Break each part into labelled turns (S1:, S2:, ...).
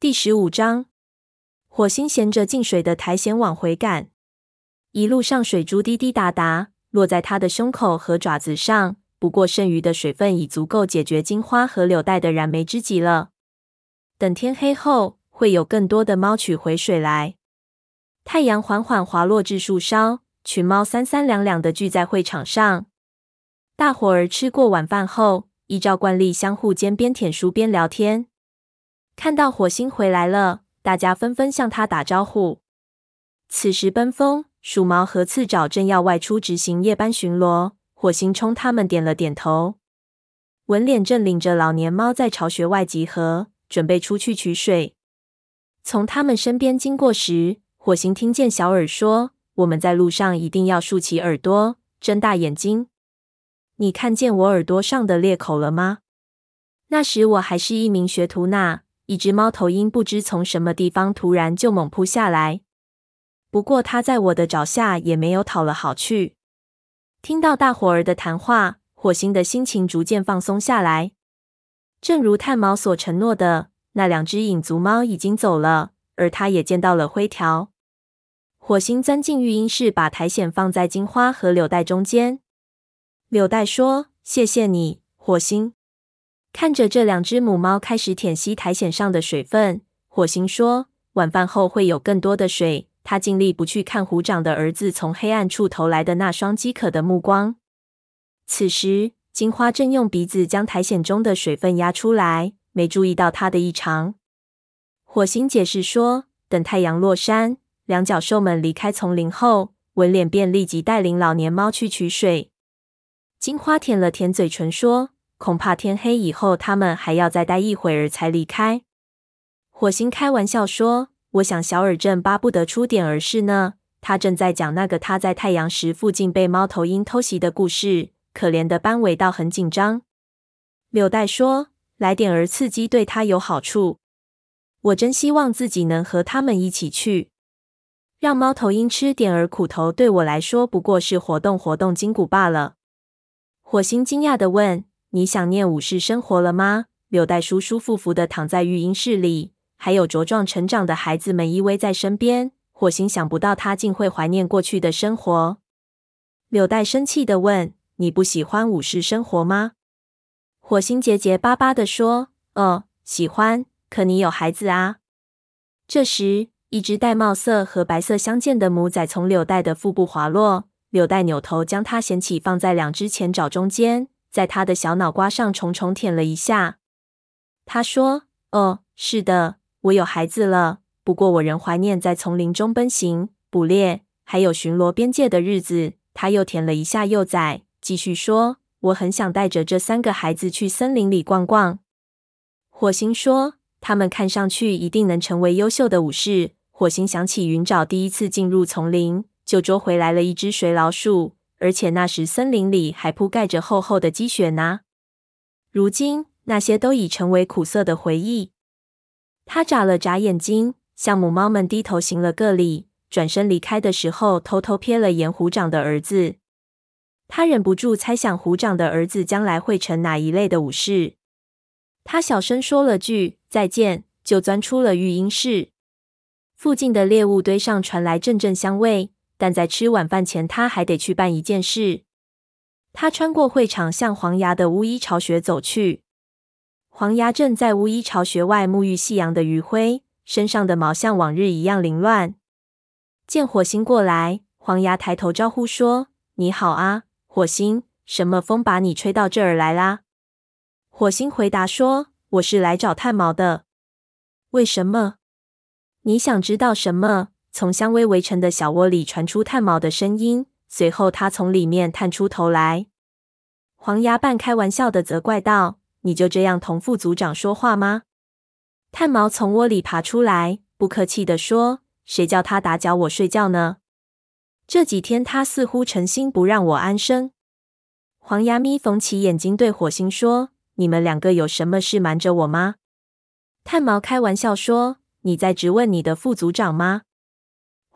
S1: 第十五章，火星衔着进水的苔藓往回赶，一路上水珠滴滴答答落在他的胸口和爪子上。不过剩余的水分已足够解决金花和柳带的燃眉之急了。等天黑后，会有更多的猫取回水来。太阳缓缓滑落至树梢，群猫三三两两的聚在会场上。大伙儿吃过晚饭后，依照惯例相互间边舔书边聊天。看到火星回来了，大家纷纷向他打招呼。此时，奔风、鼠毛和刺爪正要外出执行夜班巡逻。火星冲他们点了点头。文脸正领着老年猫在巢穴外集合，准备出去取水。从他们身边经过时，火星听见小耳说：“我们在路上一定要竖起耳朵，睁大眼睛。你看见我耳朵上的裂口了吗？那时我还是一名学徒呢。”一只猫头鹰不知从什么地方突然就猛扑下来，不过它在我的爪下也没有讨了好去。听到大伙儿的谈话，火星的心情逐渐放松下来。正如炭毛所承诺的，那两只影族猫已经走了，而他也见到了灰条。火星钻进育婴室，把苔藓放在金花和柳带中间。柳带说：“谢谢你，火星。”看着这两只母猫开始舔吸苔藓上的水分，火星说：“晚饭后会有更多的水。”他尽力不去看虎掌的儿子从黑暗处投来的那双饥渴的目光。此时，金花正用鼻子将苔藓中的水分压出来，没注意到它的异常。火星解释说：“等太阳落山，两脚兽们离开丛林后，文脸便立即带领老年猫去取水。”金花舔了舔嘴唇说。恐怕天黑以后，他们还要再待一会儿才离开。火星开玩笑说：“我想小耳正巴不得出点儿事呢。他正在讲那个他在太阳石附近被猫头鹰偷袭的故事。可怜的斑尾倒很紧张。”柳带说：“来点儿刺激对他有好处。我真希望自己能和他们一起去，让猫头鹰吃点儿苦头。对我来说，不过是活动活动筋骨罢了。”火星惊讶地问。你想念武士生活了吗？柳带舒舒服服的躺在育婴室里，还有茁壮成长的孩子们依偎在身边。火星想不到他竟会怀念过去的生活。柳带生气的问：“你不喜欢武士生活吗？”火星结结巴巴的说：“哦，喜欢。可你有孩子啊。”这时，一只玳瑁色和白色相间的母崽从柳带的腹部滑落，柳带扭头将它捡起，放在两只前爪中间。在他的小脑瓜上重重舔了一下。他说：“哦，是的，我有孩子了。不过我仍怀念在丛林中奔行、捕猎，还有巡逻边界的日子。”他又舔了一下幼崽，继续说：“我很想带着这三个孩子去森林里逛逛。”火星说：“他们看上去一定能成为优秀的武士。”火星想起云沼第一次进入丛林，就捉回来了一只水老鼠。而且那时森林里还铺盖着厚厚的积雪呢。如今那些都已成为苦涩的回忆。他眨了眨眼睛，向母猫们低头行了个礼，转身离开的时候，偷偷瞥了眼虎掌的儿子。他忍不住猜想虎掌的儿子将来会成哪一类的武士。他小声说了句再见，就钻出了育婴室。附近的猎物堆上传来阵阵香味。但在吃晚饭前，他还得去办一件事。他穿过会场，向黄牙的巫医巢穴走去。黄牙正在巫医巢穴外沐浴夕阳的余晖，身上的毛像往日一样凌乱。见火星过来，黄牙抬头招呼说：“你好啊，火星！什么风把你吹到这儿来啦？”火星回答说：“我是来找炭毛的。”为什么？你想知道什么？从香薇围成的小窝里传出探毛的声音，随后他从里面探出头来。黄牙半开玩笑的责怪道：“你就这样同副组长说话吗？”探毛从窝里爬出来，不客气地说：“谁叫他打搅我睡觉呢？这几天他似乎诚心不让我安生。”黄牙眯缝起眼睛对火星说：“你们两个有什么事瞒着我吗？”探毛开玩笑说：“你在质问你的副组长吗？”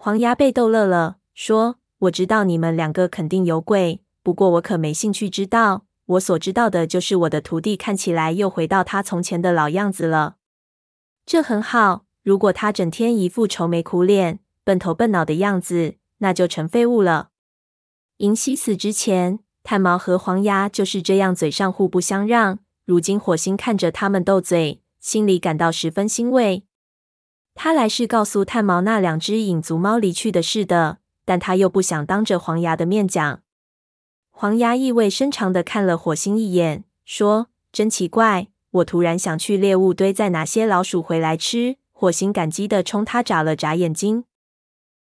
S1: 黄牙被逗乐了，说：“我知道你们两个肯定有鬼，不过我可没兴趣知道。我所知道的就是我的徒弟看起来又回到他从前的老样子了。”这很好。如果他整天一副愁眉苦脸、笨头笨脑的样子，那就成废物了。银溪死之前，炭毛和黄牙就是这样嘴上互不相让。如今火星看着他们斗嘴，心里感到十分欣慰。他来是告诉炭毛那两只影族猫离去的事的，但他又不想当着黄牙的面讲。黄牙意味深长地看了火星一眼，说：“真奇怪，我突然想去猎物堆再拿些老鼠回来吃。”火星感激地冲他眨了眨眼睛。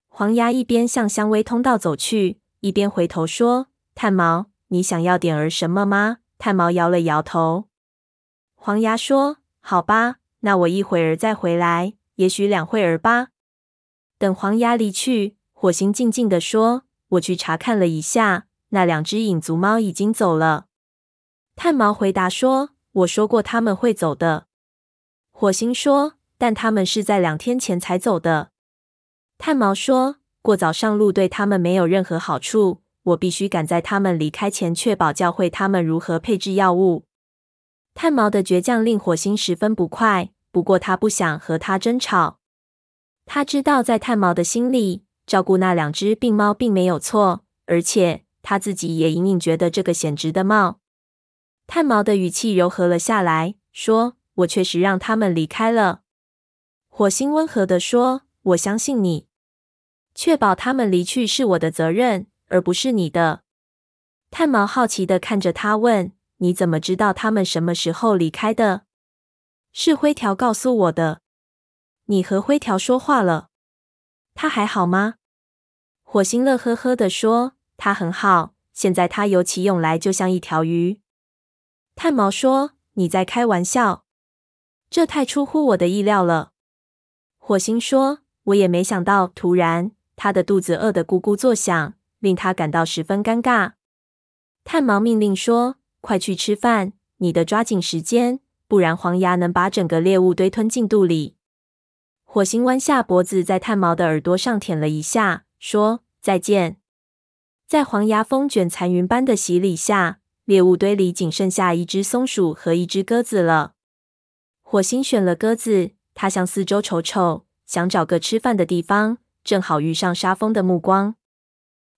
S1: 黄牙一边向香薇通道走去，一边回头说：“炭毛，你想要点儿什么吗？”炭毛摇了摇头。黄牙说：“好吧，那我一会儿再回来。”也许两会儿吧。等黄牙离去，火星静静地说：“我去查看了一下，那两只影族猫已经走了。”炭毛回答说：“我说过他们会走的。”火星说：“但他们是在两天前才走的。”炭毛说：“过早上路对他们没有任何好处，我必须赶在他们离开前确保教会他们如何配置药物。”炭毛的倔强令火星十分不快。不过他不想和他争吵。他知道，在炭毛的心里，照顾那两只病猫并没有错，而且他自己也隐隐觉得这个显值的冒。炭毛的语气柔和了下来，说：“我确实让他们离开了。”火星温和地说：“我相信你，确保他们离去是我的责任，而不是你的。”炭毛好奇的看着他，问：“你怎么知道他们什么时候离开的？”是灰条告诉我的。你和灰条说话了？他还好吗？火星乐呵呵地说：“他很好。现在他游起泳来就像一条鱼。”炭毛说：“你在开玩笑？这太出乎我的意料了。”火星说：“我也没想到。”突然，他的肚子饿得咕咕作响，令他感到十分尴尬。炭毛命令说：“快去吃饭，你得抓紧时间。”不然，黄牙能把整个猎物堆吞进肚里。火星弯下脖子，在炭毛的耳朵上舔了一下，说：“再见。”在黄牙风卷残云般的洗礼下，猎物堆里仅剩下一只松鼠和一只鸽子了。火星选了鸽子，他向四周瞅瞅，想找个吃饭的地方，正好遇上沙蜂的目光。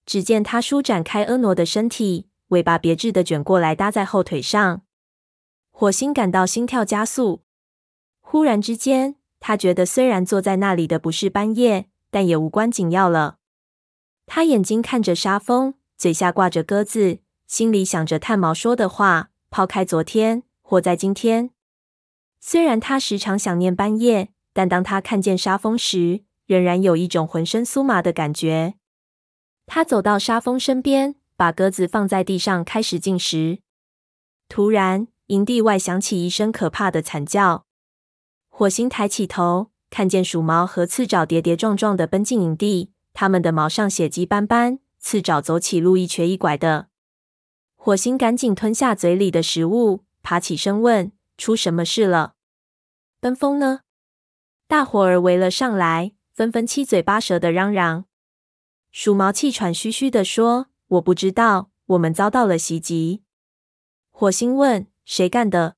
S1: 只见他舒展开婀娜的身体，尾巴别致的卷过来，搭在后腿上。火星感到心跳加速。忽然之间，他觉得虽然坐在那里的不是斑叶，但也无关紧要了。他眼睛看着沙峰，嘴下挂着鸽子，心里想着炭毛说的话：抛开昨天，活在今天。虽然他时常想念斑叶，但当他看见沙峰时，仍然有一种浑身酥麻的感觉。他走到沙峰身边，把鸽子放在地上，开始进食。突然，营地外响起一声可怕的惨叫，火星抬起头，看见鼠毛和刺爪跌跌撞撞的奔进营地，它们的毛上血迹斑斑，刺爪走起路一瘸一拐的。火星赶紧吞下嘴里的食物，爬起身问：“出什么事了？奔风呢？”大伙儿围了上来，纷纷七嘴八舌的嚷嚷。鼠毛气喘吁吁地说：“我不知道，我们遭到了袭击。”火星问。谁干的？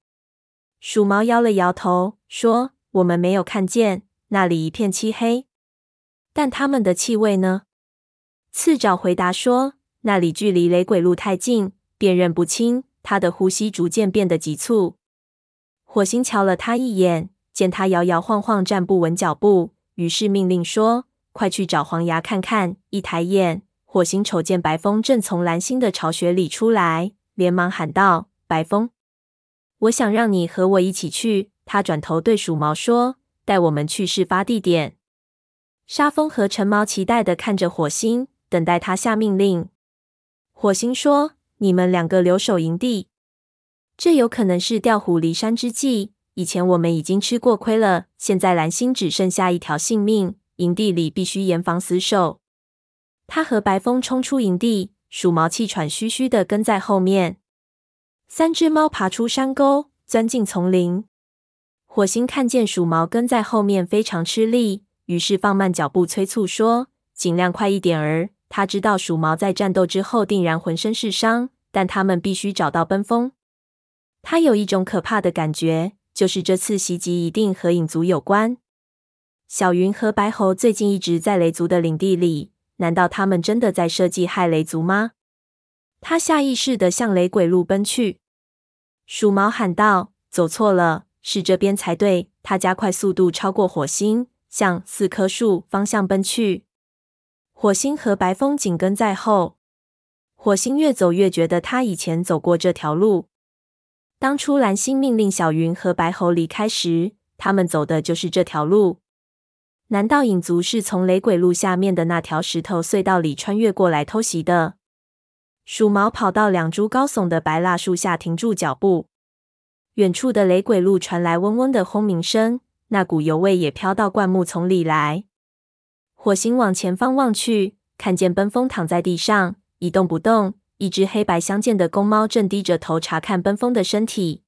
S1: 鼠毛摇了摇头，说：“我们没有看见，那里一片漆黑。但他们的气味呢？”刺爪回答说：“那里距离雷鬼路太近，辨认不清。”他的呼吸逐渐变得急促。火星瞧了他一眼，见他摇摇晃晃，站不稳脚步，于是命令说：“快去找黄牙看看。”一抬眼，火星瞅见白风正从蓝星的巢穴里出来，连忙喊道：“白风！”我想让你和我一起去。他转头对鼠毛说：“带我们去事发地点。”沙蜂和橙毛期待的看着火星，等待他下命令。火星说：“你们两个留守营地，这有可能是调虎离山之计。以前我们已经吃过亏了，现在蓝星只剩下一条性命，营地里必须严防死守。”他和白风冲出营地，鼠毛气喘吁吁的跟在后面。三只猫爬出山沟，钻进丛林。火星看见鼠毛跟在后面，非常吃力，于是放慢脚步，催促说：“尽量快一点儿！”他知道鼠毛在战斗之后定然浑身是伤，但他们必须找到奔风。他有一种可怕的感觉，就是这次袭击一定和影族有关。小云和白猴最近一直在雷族的领地里，难道他们真的在设计害雷族吗？他下意识地向雷鬼路奔去。鼠毛喊道：“走错了，是这边才对。”他加快速度，超过火星，向四棵树方向奔去。火星和白风紧跟在后。火星越走越觉得他以前走过这条路。当初蓝星命令小云和白猴离开时，他们走的就是这条路。难道影族是从雷鬼路下面的那条石头隧道里穿越过来偷袭的？鼠毛跑到两株高耸的白蜡树下，停住脚步。远处的雷鬼路传来嗡嗡的轰鸣声，那股油味也飘到灌木丛里来。火星往前方望去，看见奔风躺在地上。一动不动，一只黑白相间的公猫正低着头查看奔风的身体。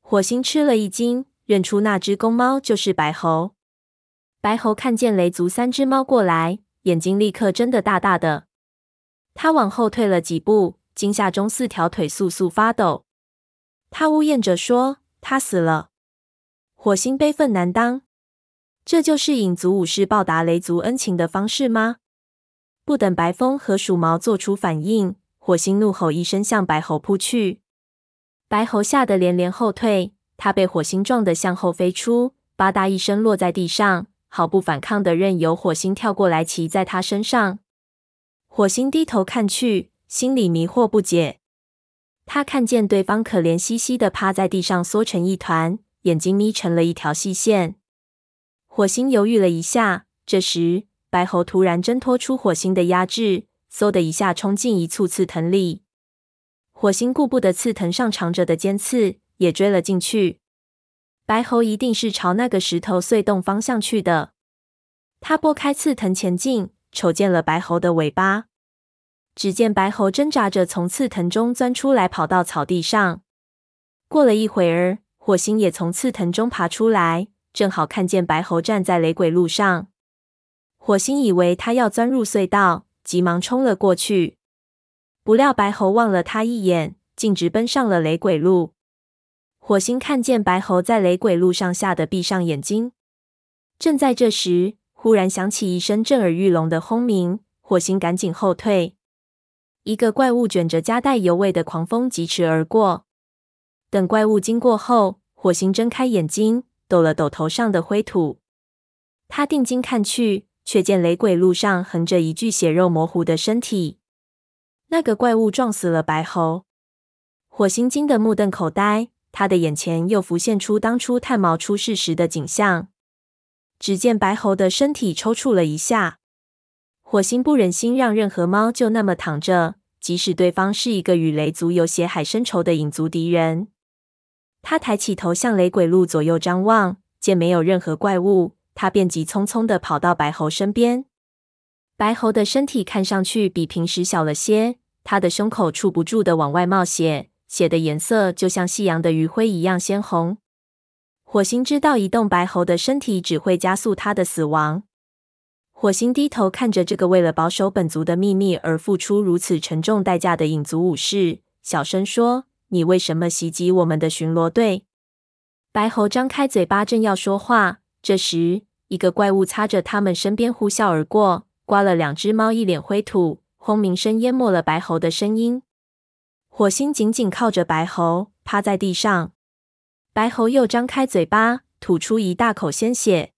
S1: 火星吃了一惊，认出那只公猫就是白猴。白猴看见雷族三只猫过来，眼睛立刻睁得大大的。他往后退了几步，惊吓中四条腿簌簌发抖。他呜咽着说：“他死了。”火星悲愤难当。这就是影族武士报答雷族恩情的方式吗？不等白风和鼠毛做出反应，火星怒吼一声，向白猴扑去。白猴吓得连连后退，他被火星撞得向后飞出，吧嗒一声落在地上，毫不反抗的任由火星跳过来骑在他身上。火星低头看去，心里迷惑不解。他看见对方可怜兮兮的趴在地上，缩成一团，眼睛眯成了一条细线。火星犹豫了一下，这时。白猴突然挣脱出火星的压制，嗖的一下冲进一簇刺藤里。火星顾不得刺藤上长着的尖刺，也追了进去。白猴一定是朝那个石头隧洞方向去的。他拨开刺藤前进，瞅见了白猴的尾巴。只见白猴挣扎着从刺藤中钻出来，跑到草地上。过了一会儿，火星也从刺藤中爬出来，正好看见白猴站在雷鬼路上。火星以为他要钻入隧道，急忙冲了过去。不料白猴望了他一眼，径直奔上了雷鬼路。火星看见白猴在雷鬼路上，吓得闭上眼睛。正在这时，忽然响起一声震耳欲聋的轰鸣，火星赶紧后退。一个怪物卷着夹带油味的狂风疾驰而过。等怪物经过后，火星睁开眼睛，抖了抖头上的灰土。他定睛看去。却见雷鬼路上横着一具血肉模糊的身体，那个怪物撞死了白猴。火星惊得目瞪口呆，他的眼前又浮现出当初炭毛出事时的景象。只见白猴的身体抽搐了一下，火星不忍心让任何猫就那么躺着，即使对方是一个与雷族有血海深仇的影族敌人。他抬起头向雷鬼路左右张望，见没有任何怪物。他便急匆匆的跑到白猴身边。白猴的身体看上去比平时小了些，他的胸口处不住的往外冒血，血的颜色就像夕阳的余晖一样鲜红。火星知道移动白猴的身体只会加速他的死亡。火星低头看着这个为了保守本族的秘密而付出如此沉重代价的影族武士，小声说：“你为什么袭击我们的巡逻队？”白猴张开嘴巴，正要说话。这时，一个怪物擦着他们身边呼啸而过，刮了两只猫一脸灰土，轰鸣声淹没了白猴的声音。火星紧紧靠着白猴，趴在地上。白猴又张开嘴巴，吐出一大口鲜血。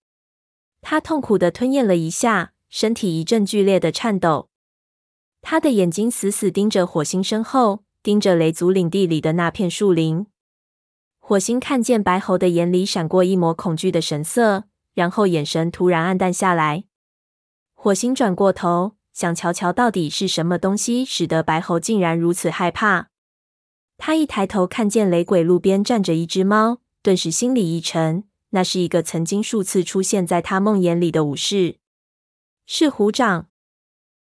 S1: 他痛苦地吞咽了一下，身体一阵剧烈的颤抖。他的眼睛死死盯着火星身后，盯着雷族领地里的那片树林。火星看见白猴的眼里闪过一抹恐惧的神色，然后眼神突然黯淡下来。火星转过头，想瞧瞧到底是什么东西使得白猴竟然如此害怕。他一抬头看见雷鬼路边站着一只猫，顿时心里一沉。那是一个曾经数次出现在他梦魇里的武士，是虎掌。